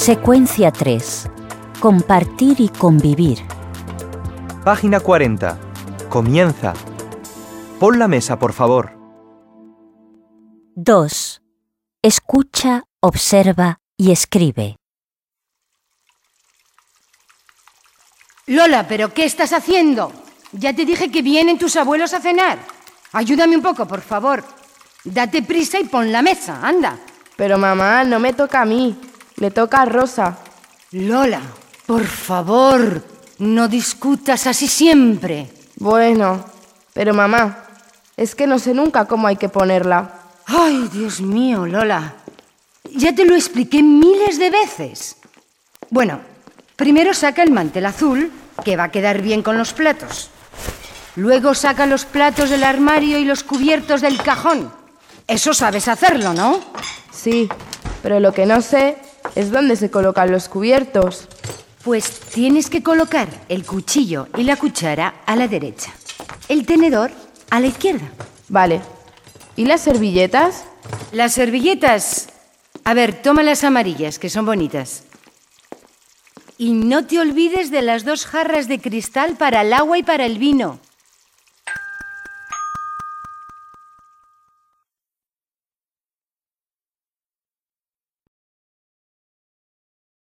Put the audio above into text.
Secuencia 3. Compartir y convivir. Página 40. Comienza. Pon la mesa, por favor. 2. Escucha, observa y escribe. Lola, ¿pero qué estás haciendo? Ya te dije que vienen tus abuelos a cenar. Ayúdame un poco, por favor. Date prisa y pon la mesa, anda. Pero mamá, no me toca a mí, le toca a Rosa. Lola, por favor, no discutas así siempre. Bueno, pero mamá, es que no sé nunca cómo hay que ponerla. Ay, Dios mío, Lola. Ya te lo expliqué miles de veces. Bueno, primero saca el mantel azul, que va a quedar bien con los platos. Luego saca los platos del armario y los cubiertos del cajón. Eso sabes hacerlo, ¿no? Sí, pero lo que no sé es dónde se colocan los cubiertos. Pues tienes que colocar el cuchillo y la cuchara a la derecha, el tenedor a la izquierda. Vale. ¿Y las servilletas? Las servilletas. A ver, toma las amarillas, que son bonitas. Y no te olvides de las dos jarras de cristal para el agua y para el vino.